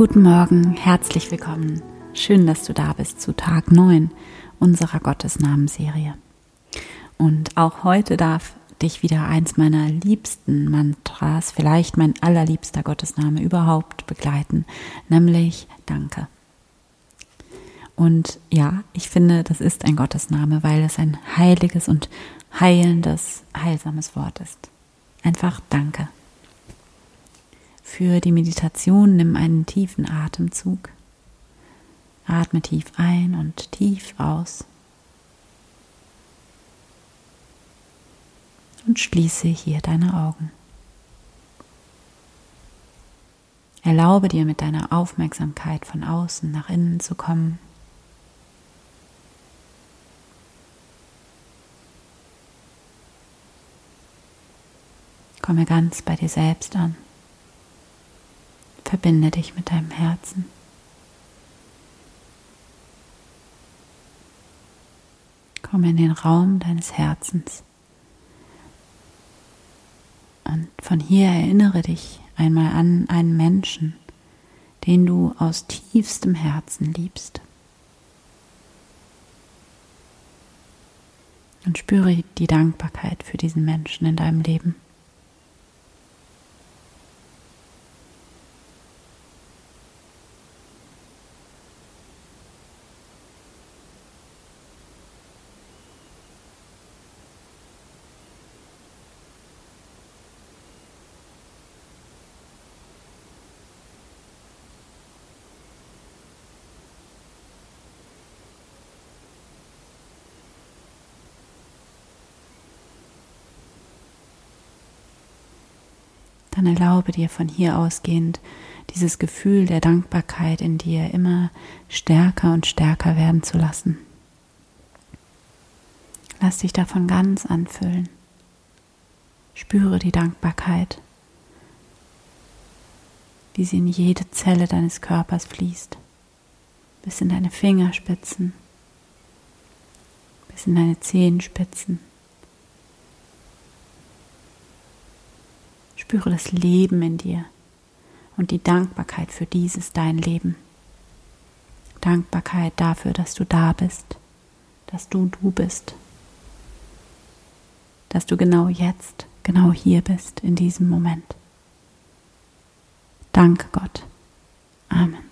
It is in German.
Guten Morgen, herzlich willkommen. Schön, dass du da bist zu Tag 9 unserer Gottesnamenserie. Und auch heute darf dich wieder eins meiner liebsten Mantras, vielleicht mein allerliebster Gottesname überhaupt begleiten, nämlich Danke. Und ja, ich finde, das ist ein Gottesname, weil es ein heiliges und heilendes, heilsames Wort ist. Einfach Danke. Für die Meditation nimm einen tiefen Atemzug. Atme tief ein und tief aus. Und schließe hier deine Augen. Erlaube dir mit deiner Aufmerksamkeit von außen nach innen zu kommen. Komme ganz bei dir selbst an. Verbinde dich mit deinem Herzen. Komm in den Raum deines Herzens. Und von hier erinnere dich einmal an einen Menschen, den du aus tiefstem Herzen liebst. Und spüre die Dankbarkeit für diesen Menschen in deinem Leben. Dann erlaube dir von hier ausgehend dieses Gefühl der Dankbarkeit in dir immer stärker und stärker werden zu lassen. Lass dich davon ganz anfüllen. Spüre die Dankbarkeit, wie sie in jede Zelle deines Körpers fließt, bis in deine Fingerspitzen, bis in deine Zehenspitzen Spüre das Leben in dir und die Dankbarkeit für dieses dein Leben. Dankbarkeit dafür, dass du da bist, dass du du bist, dass du genau jetzt, genau hier bist, in diesem Moment. Danke Gott. Amen.